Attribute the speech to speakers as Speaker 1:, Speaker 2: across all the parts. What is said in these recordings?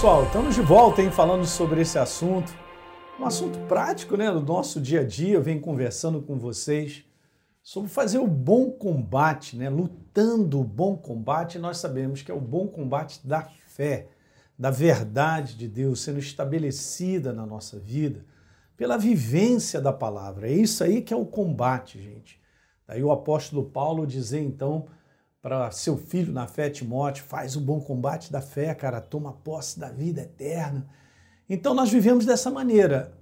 Speaker 1: pessoal, estamos de volta hein, falando sobre esse assunto. Um assunto prático né, do nosso dia a dia. Eu venho conversando com vocês sobre fazer o bom combate, né, lutando o bom combate. Nós sabemos que é o bom combate da fé, da verdade de Deus sendo estabelecida na nossa vida pela vivência da palavra. É isso aí que é o combate, gente. Daí o apóstolo Paulo dizer então para seu filho na fé, Timóteo, faz o bom combate da fé, cara, toma posse da vida eterna. Então nós vivemos dessa maneira.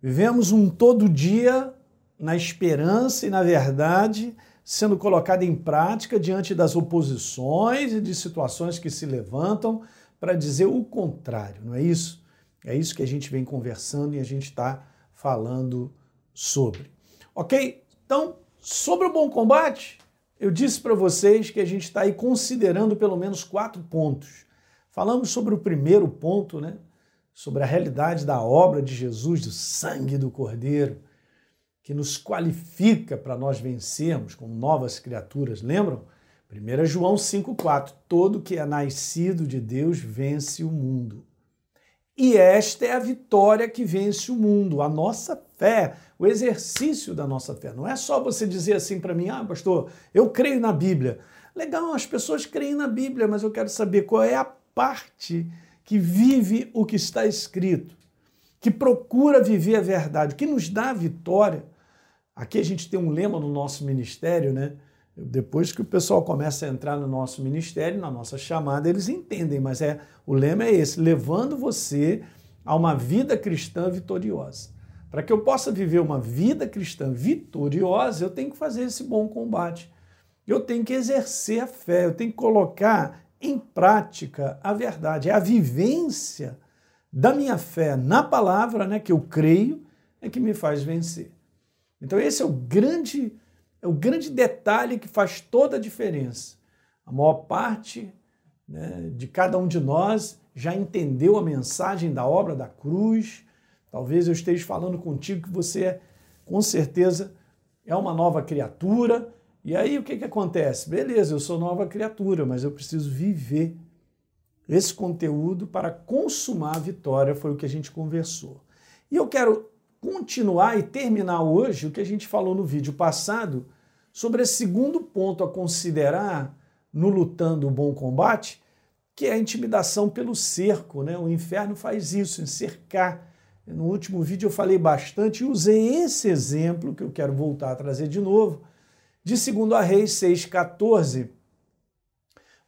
Speaker 1: Vivemos um todo dia na esperança e na verdade sendo colocada em prática diante das oposições e de situações que se levantam para dizer o contrário, não é isso? É isso que a gente vem conversando e a gente está falando sobre. Ok? Então, sobre o bom combate, eu disse para vocês que a gente está aí considerando pelo menos quatro pontos. Falamos sobre o primeiro ponto, né? Sobre a realidade da obra de Jesus, do sangue do Cordeiro, que nos qualifica para nós vencermos como novas criaturas. Lembram? 1 João 5,4: Todo que é nascido de Deus vence o mundo. E esta é a vitória que vence o mundo, a nossa fé, o exercício da nossa fé. Não é só você dizer assim para mim, ah, pastor, eu creio na Bíblia. Legal, as pessoas creem na Bíblia, mas eu quero saber qual é a parte que vive o que está escrito, que procura viver a verdade, que nos dá a vitória. Aqui a gente tem um lema no nosso ministério, né? Depois que o pessoal começa a entrar no nosso ministério, na nossa chamada, eles entendem, mas é o lema é esse, levando você a uma vida cristã vitoriosa. Para que eu possa viver uma vida cristã vitoriosa, eu tenho que fazer esse bom combate. Eu tenho que exercer a fé, eu tenho que colocar em prática a verdade. É a vivência da minha fé na palavra, né, que eu creio, é que me faz vencer. Então esse é o grande é o grande detalhe que faz toda a diferença. A maior parte né, de cada um de nós já entendeu a mensagem da obra da cruz. Talvez eu esteja falando contigo que você, com certeza, é uma nova criatura. E aí o que, que acontece? Beleza, eu sou nova criatura, mas eu preciso viver esse conteúdo para consumar a vitória, foi o que a gente conversou. E eu quero continuar e terminar hoje o que a gente falou no vídeo passado sobre esse segundo ponto a considerar no lutando o bom combate, que é a intimidação pelo cerco. Né? O inferno faz isso, encercar. No último vídeo eu falei bastante e usei esse exemplo, que eu quero voltar a trazer de novo, de 2 a Reis 6,14,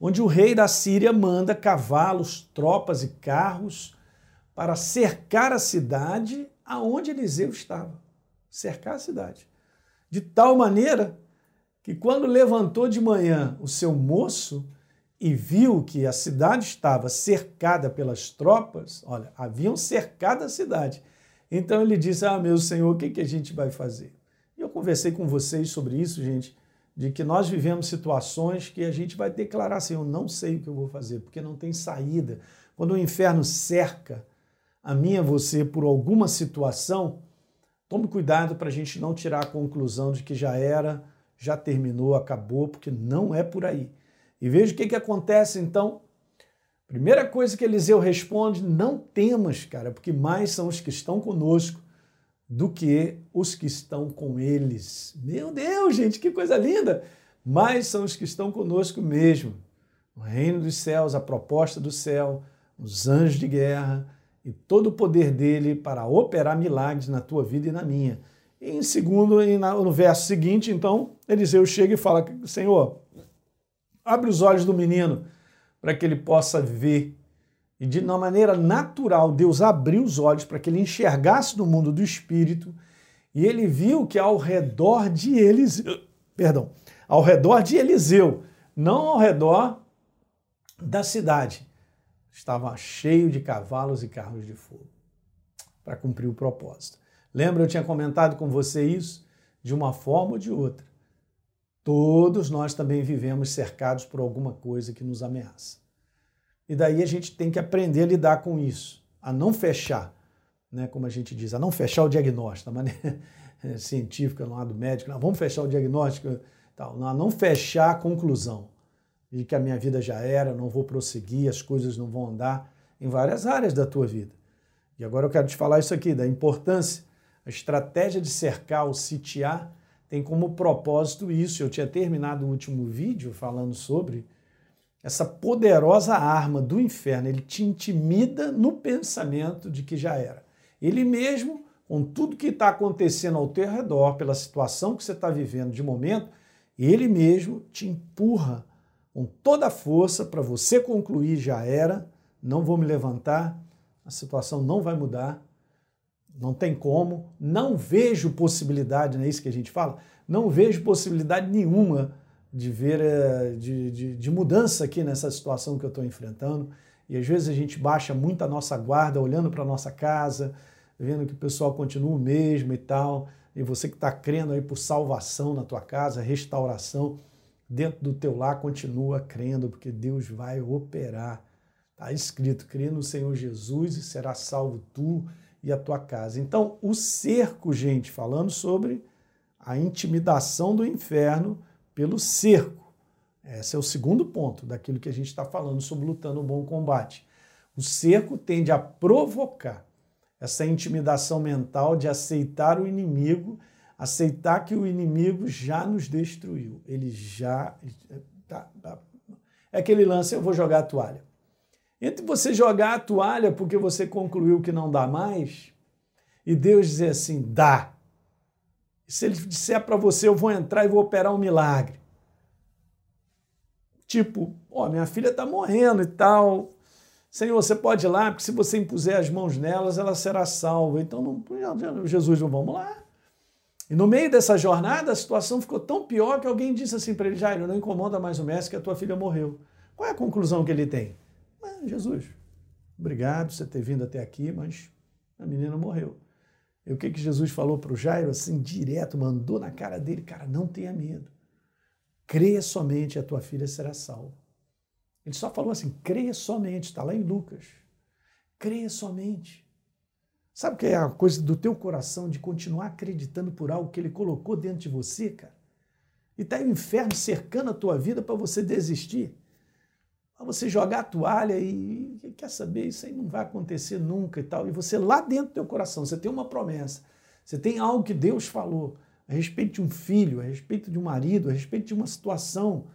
Speaker 1: onde o rei da Síria manda cavalos, tropas e carros para cercar a cidade aonde Eliseu estava. Cercar a cidade. De tal maneira que quando levantou de manhã o seu moço e viu que a cidade estava cercada pelas tropas, olha, haviam cercado a cidade. Então ele disse: Ah, meu senhor, o que, que a gente vai fazer? E eu conversei com vocês sobre isso, gente, de que nós vivemos situações que a gente vai declarar assim: Eu não sei o que eu vou fazer, porque não tem saída. Quando o inferno cerca a mim e a você por alguma situação, tome cuidado para a gente não tirar a conclusão de que já era já terminou, acabou, porque não é por aí. E veja o que, que acontece então. Primeira coisa que Eliseu responde: não temas, cara, porque mais são os que estão conosco do que os que estão com eles. Meu Deus, gente, que coisa linda! Mais são os que estão conosco mesmo. O reino dos céus, a proposta do céu, os anjos de guerra e todo o poder dele para operar milagres na tua vida e na minha. E em segundo, no verso seguinte, então, Eliseu chega e fala: Senhor, abre os olhos do menino para que ele possa ver. E de uma maneira natural, Deus abriu os olhos para que ele enxergasse no mundo do espírito. E ele viu que ao redor de Eliseu, perdão, ao redor de Eliseu, não ao redor da cidade, estava cheio de cavalos e carros de fogo para cumprir o propósito. Lembra, eu tinha comentado com você isso? De uma forma ou de outra. Todos nós também vivemos cercados por alguma coisa que nos ameaça. E daí a gente tem que aprender a lidar com isso, a não fechar, né, como a gente diz, a não fechar o diagnóstico, da maneira científica, no lado médico, não, vamos fechar o diagnóstico, tal, não, não fechar a conclusão de que a minha vida já era, não vou prosseguir, as coisas não vão andar. em várias áreas da tua vida. E agora eu quero te falar isso aqui, da importância. A estratégia de cercar ou sitiar tem como propósito isso. Eu tinha terminado o último vídeo falando sobre essa poderosa arma do inferno. Ele te intimida no pensamento de que já era. Ele mesmo, com tudo que está acontecendo ao teu redor, pela situação que você está vivendo de momento, ele mesmo te empurra com toda a força para você concluir já era, não vou me levantar, a situação não vai mudar, não tem como, não vejo possibilidade, não é isso que a gente fala? Não vejo possibilidade nenhuma de ver eh, de, de, de mudança aqui nessa situação que eu estou enfrentando. E às vezes a gente baixa muito a nossa guarda, olhando para a nossa casa, vendo que o pessoal continua o mesmo e tal. E você que está crendo aí por salvação na tua casa, restauração dentro do teu lar, continua crendo, porque Deus vai operar. Está escrito, crê no Senhor Jesus e será salvo tu e a tua casa. Então, o cerco, gente, falando sobre a intimidação do inferno pelo cerco. Esse é o segundo ponto daquilo que a gente está falando sobre lutando um bom combate. O cerco tende a provocar essa intimidação mental de aceitar o inimigo, aceitar que o inimigo já nos destruiu. Ele já. Tá, tá. É aquele lance: eu vou jogar a toalha. Entre você jogar a toalha porque você concluiu que não dá mais, e Deus dizer assim: dá. Se ele disser para você, eu vou entrar e vou operar um milagre. Tipo, ó, minha filha está morrendo e tal. Senhor, você pode ir lá, porque se você impuser as mãos nelas, ela será salva. Então, não, Jesus, não vamos lá. E no meio dessa jornada, a situação ficou tão pior que alguém disse assim para ele: Jairo, não incomoda mais o mestre que a tua filha morreu. Qual é a conclusão que ele tem? Ah, Jesus, obrigado por você ter vindo até aqui, mas a menina morreu. E o que, que Jesus falou para o Jairo, assim, direto, mandou na cara dele, cara, não tenha medo. Creia somente a tua filha será salva. Ele só falou assim, creia somente, está lá em Lucas. Creia somente. Sabe o que é a coisa do teu coração de continuar acreditando por algo que ele colocou dentro de você, cara? E está o inferno cercando a tua vida para você desistir a você jogar a toalha e quer saber, isso aí não vai acontecer nunca e tal. E você lá dentro do teu coração, você tem uma promessa, você tem algo que Deus falou a respeito de um filho, a respeito de um marido, a respeito de uma situação,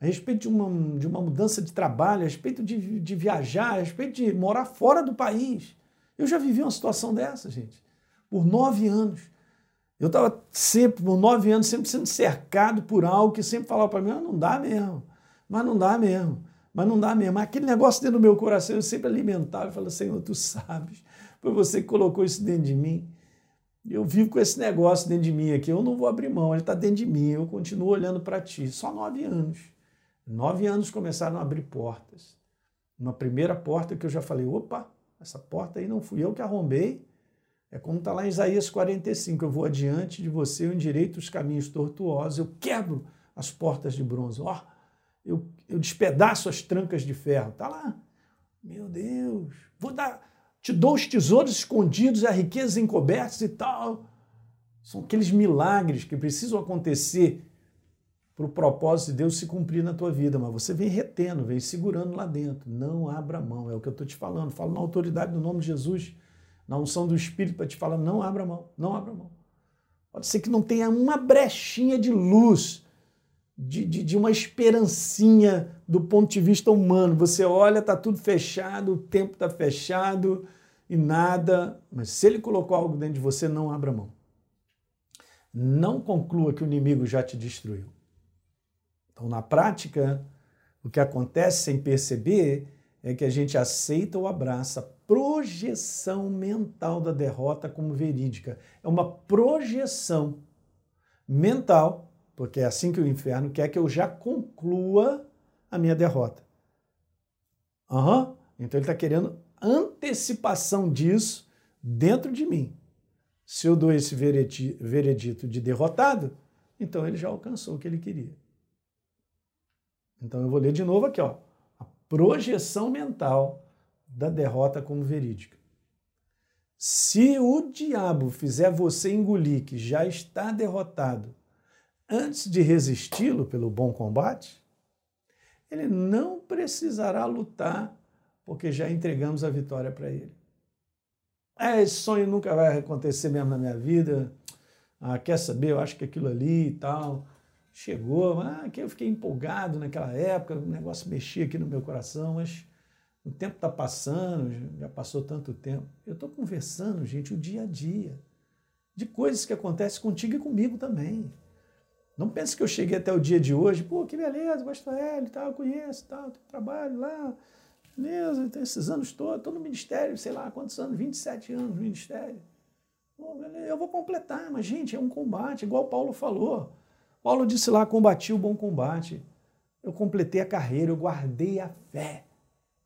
Speaker 1: a respeito de uma, de uma mudança de trabalho, a respeito de, de viajar, a respeito de morar fora do país. Eu já vivi uma situação dessa, gente, por nove anos. Eu estava sempre, por nove anos, sempre sendo cercado por algo que sempre falava para mim, ah, não dá mesmo, mas não dá mesmo mas não dá mesmo. Aquele negócio dentro do meu coração eu sempre alimentava e falava, Senhor, tu sabes, foi você que colocou isso dentro de mim. Eu vivo com esse negócio dentro de mim aqui, eu não vou abrir mão, ele está dentro de mim, eu continuo olhando para ti. Só nove anos. Nove anos começaram a abrir portas. Uma primeira porta que eu já falei, opa, essa porta aí não fui eu que arrombei. É como está lá em Isaías 45, eu vou adiante de você, eu endireito os caminhos tortuosos, eu quebro as portas de bronze. Ó, oh, eu, eu despedaço as trancas de ferro. Está lá. Meu Deus, vou dar, te dou os tesouros escondidos, as riquezas encobertas e tal. São aqueles milagres que precisam acontecer para o propósito de Deus se cumprir na tua vida, mas você vem retendo, vem segurando lá dentro. Não abra mão, é o que eu estou te falando. Falo na autoridade do nome de Jesus, na unção do Espírito para te falar: não abra mão, não abra mão. Pode ser que não tenha uma brechinha de luz de, de, de, uma esperancinha do ponto de vista humano. Você olha, está tudo fechado, o tempo está fechado e nada. Mas se ele colocou algo dentro de você, não abra mão. Não conclua que o inimigo já te destruiu. Então, na prática, o que acontece sem perceber é que a gente aceita ou abraça a projeção mental da derrota como verídica. É uma projeção mental porque é assim que o inferno quer que eu já conclua a minha derrota. Uhum. Então ele está querendo antecipação disso dentro de mim. Se eu dou esse veredito de derrotado, então ele já alcançou o que ele queria. Então eu vou ler de novo aqui, ó. A projeção mental da derrota como verídica. Se o diabo fizer você engolir que já está derrotado antes de resisti-lo pelo bom combate, ele não precisará lutar porque já entregamos a vitória para Ele. É, esse sonho nunca vai acontecer mesmo na minha vida. Ah, quer saber? Eu acho que aquilo ali e tal. Chegou, ah, que eu fiquei empolgado naquela época, o negócio mexia aqui no meu coração, mas o tempo está passando, já passou tanto tempo. Eu estou conversando, gente, o dia a dia, de coisas que acontecem contigo e comigo também. Não pense que eu cheguei até o dia de hoje, pô, que beleza, gosto dele, tal, conheço, tal, trabalho lá, beleza, tem esses anos todos, estou no ministério, sei lá quantos anos, 27 anos no ministério. Pô, eu vou completar, mas, gente, é um combate, igual Paulo falou. Paulo disse lá: combati o bom combate. Eu completei a carreira, eu guardei a fé.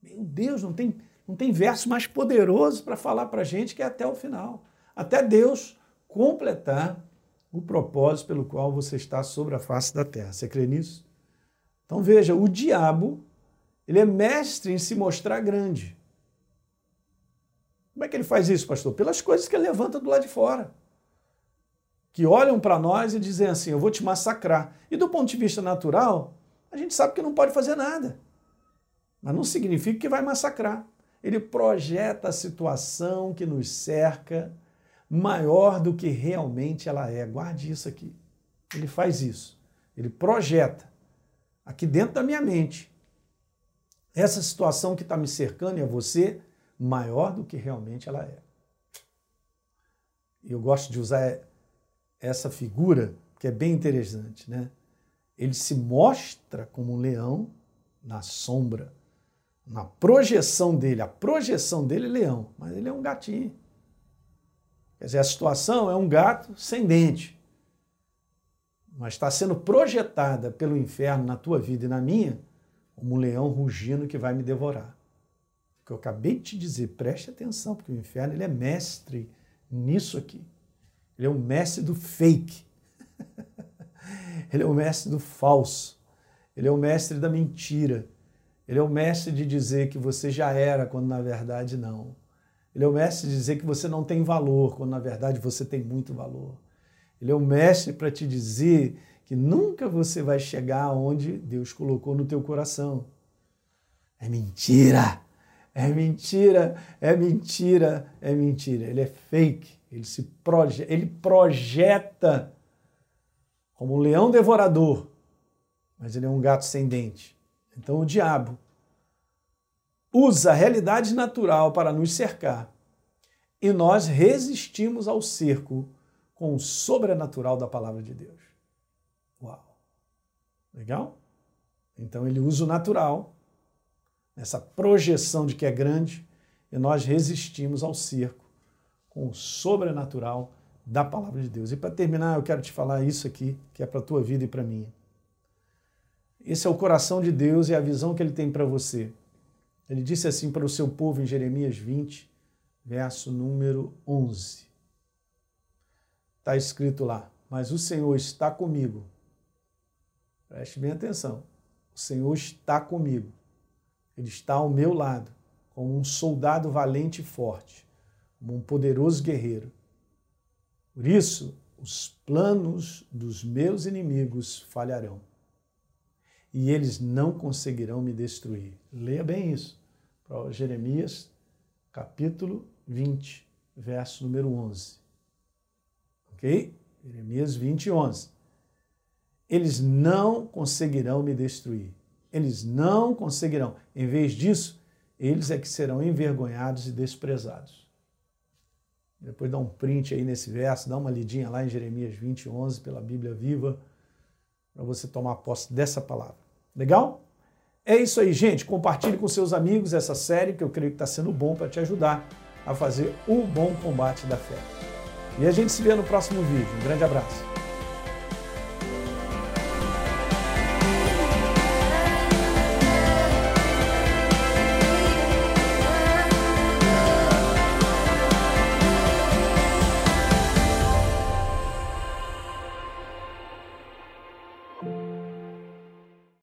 Speaker 1: Meu Deus, não tem, não tem verso mais poderoso para falar para a gente que é até o final. Até Deus completar o propósito pelo qual você está sobre a face da terra. Você crê nisso? Então veja, o diabo, ele é mestre em se mostrar grande. Como é que ele faz isso, pastor? Pelas coisas que ele levanta do lado de fora. Que olham para nós e dizem assim: eu vou te massacrar. E do ponto de vista natural, a gente sabe que não pode fazer nada. Mas não significa que vai massacrar. Ele projeta a situação que nos cerca maior do que realmente ela é. Guarde isso aqui. Ele faz isso. Ele projeta aqui dentro da minha mente essa situação que está me cercando e a você maior do que realmente ela é. Eu gosto de usar essa figura que é bem interessante, né? Ele se mostra como um leão na sombra na projeção dele, a projeção dele é leão, mas ele é um gatinho. Quer dizer, a situação é um gato sem dente, mas está sendo projetada pelo inferno na tua vida e na minha como um leão rugindo que vai me devorar. O que eu acabei de te dizer, preste atenção, porque o inferno ele é mestre nisso aqui. Ele é o mestre do fake. ele é o mestre do falso. Ele é o mestre da mentira. Ele é o mestre de dizer que você já era, quando na verdade não. Ele é o mestre de dizer que você não tem valor, quando na verdade você tem muito valor. Ele é o mestre para te dizer que nunca você vai chegar onde Deus colocou no teu coração. É mentira! É mentira, é mentira, é mentira. Ele é fake, ele se proje ele projeta como um leão devorador, mas ele é um gato sem dente. Então o diabo usa a realidade natural para nos cercar e nós resistimos ao cerco com o sobrenatural da palavra de Deus. Uau! Legal? Então ele usa o natural, essa projeção de que é grande, e nós resistimos ao cerco com o sobrenatural da palavra de Deus. E para terminar, eu quero te falar isso aqui, que é para a tua vida e para a minha. Esse é o coração de Deus e a visão que ele tem para você. Ele disse assim para o seu povo em Jeremias 20, verso número 11. Está escrito lá: Mas o Senhor está comigo. Preste bem atenção. O Senhor está comigo. Ele está ao meu lado, como um soldado valente e forte, como um poderoso guerreiro. Por isso, os planos dos meus inimigos falharão e eles não conseguirão me destruir. Leia bem isso. Jeremias, capítulo 20, verso número 11. Ok? Jeremias 20, 11. Eles não conseguirão me destruir. Eles não conseguirão. Em vez disso, eles é que serão envergonhados e desprezados. Depois dá um print aí nesse verso, dá uma lidinha lá em Jeremias 20, 11, pela Bíblia Viva para você tomar posse dessa palavra. Legal? É isso aí, gente. Compartilhe com seus amigos essa série que eu creio que está sendo bom para te ajudar a fazer o bom combate da fé. E a gente se vê no próximo vídeo. Um grande abraço.